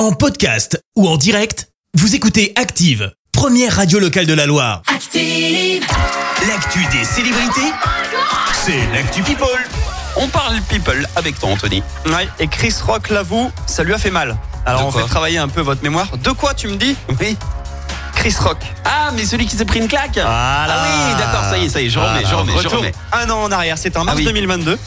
En podcast ou en direct, vous écoutez Active, première radio locale de la Loire. Active. L'actu des célébrités, c'est l'actu People. On parle people avec toi, Anthony. Ouais, et Chris Rock l'avoue, ça lui a fait mal. Alors De on quoi fait travailler un peu votre mémoire. De quoi tu me dis Oui. Chris Rock. Ah, mais celui qui s'est pris une claque Voilà. Ah oui, d'accord, ça y est, ça y est, je remets, je remets, je Retour remets. un an en arrière, c'est en mars Ah oui. 2022.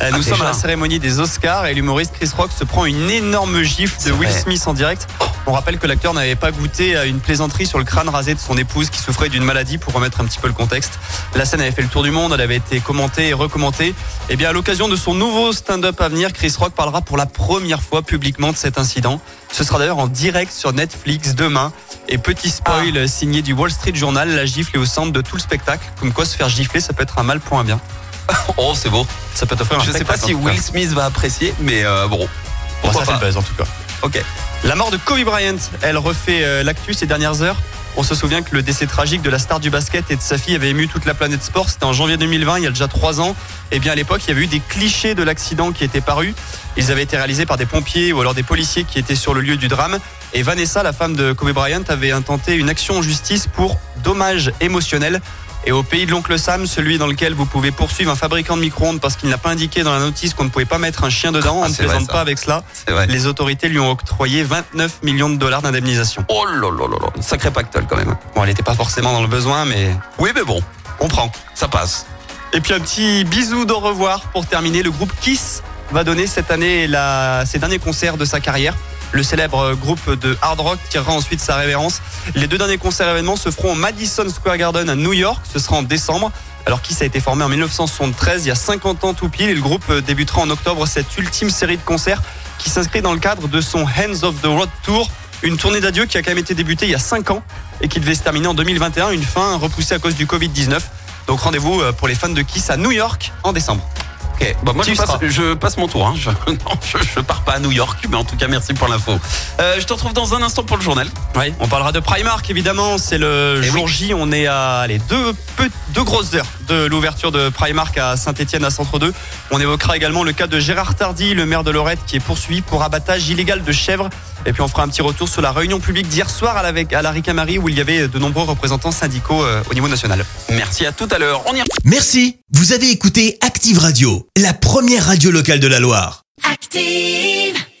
Euh, Nous Ah, sommes déjà. à la cérémonie des Oscars et l'humoriste Chris Rock se prend une énorme gifle de Will vrai. Smith en direct. On rappelle que l'acteur n'avait pas goûté à une plaisanterie sur le crâne rasé de son épouse qui souffrait d'une maladie pour remettre un petit peu le contexte. La scène avait fait le tour du monde, elle avait été commentée et recommentée. Et bien à l'occasion de son nouveau stand-up à venir, Chris Rock parlera pour la première fois publiquement de cet incident. Ce sera d'ailleurs en direct sur Netflix demain. Et petit spoil Ah. signé du Wall Street Journal, la gifle est au centre de tout le spectacle. Comme quoi se faire gifler, ça peut être un mal pour un bien. Oh, c'est beau. Ça peut t'offrir un Je sais pas si. Will Smith va apprécier, mais euh, bon. Bon, ça fait le buzz en tout cas. Ok. La mort de Kobe Bryant, elle refait euh, l'actu ces dernières heures. On se souvient que le décès tragique de la star du basket et de sa fille avait ému toute la planète sport. C'était en janvier 2020, il y a déjà trois ans. Et bien à l'époque, il y avait eu des clichés de l'accident qui étaient parus. Ils avaient été réalisés par des pompiers ou alors des policiers qui étaient sur le lieu du drame. Et Vanessa, la femme de Kobe Bryant, avait intenté une action en justice pour dommage émotionnel. Et au pays de l'oncle Sam, celui dans lequel vous pouvez poursuivre un fabricant de micro-ondes parce qu'il n'a pas indiqué dans la notice qu'on ne pouvait pas mettre un chien dedans, Ah, on ne c'est vrai, plaisante pas avec cela. Les autorités lui ont octroyé 29 millions de dollars d'indemnisation. Oh là là là là. Sacré pactole quand même. Bon, elle n'était pas forcément dans le besoin, mais Oui, mais bon, on prend. ça passe. Et puis un petit bisou d'au revoir pour terminer. Le groupe Kiss va donner cette année la, ses derniers concerts de sa carrière. Le célèbre groupe de hard rock tirera ensuite sa révérence. Les deux derniers concerts événements se feront au Madison Square Garden à New York. Ce sera en décembre. Alors Kiss a été formé en 1973, il y a 50 ans tout pile, et le groupe débutera en octobre cette ultime série de concerts qui s'inscrit dans le cadre de son Hands of the Road Tour, une tournée d'adieu qui a quand même été débutée il y a 5 ans et qui devait se terminer en 2021, une fin repoussée à cause du Covid-19. Donc rendez-vous euh, pour les fans de Kiss à New York en décembre. Ok, bon, moi Tu je passe, seras. je passe mon tour. Hein. Je, non, je, je pars pas à New York, mais en tout cas merci pour l'info. Euh, je te retrouve dans un instant pour le journal. Oui, on parlera de Primark évidemment. C'est le Eh jour oui. J. On est à les deux grosses heures de l'ouverture de Primark à Saint-Etienne à Centre 2. On évoquera également le cas de Gérard Tardy, le maire de Lorette, qui est poursuivi pour abattage illégal de chèvres. Et puis on fera un petit retour sur la réunion publique d'hier soir à la, à la Ricamari où il y avait de nombreux représentants syndicaux euh, au niveau national. Merci à tout à l'heure. On y Merci, vous avez écouté Active Radio, la première radio locale de la Loire. Active.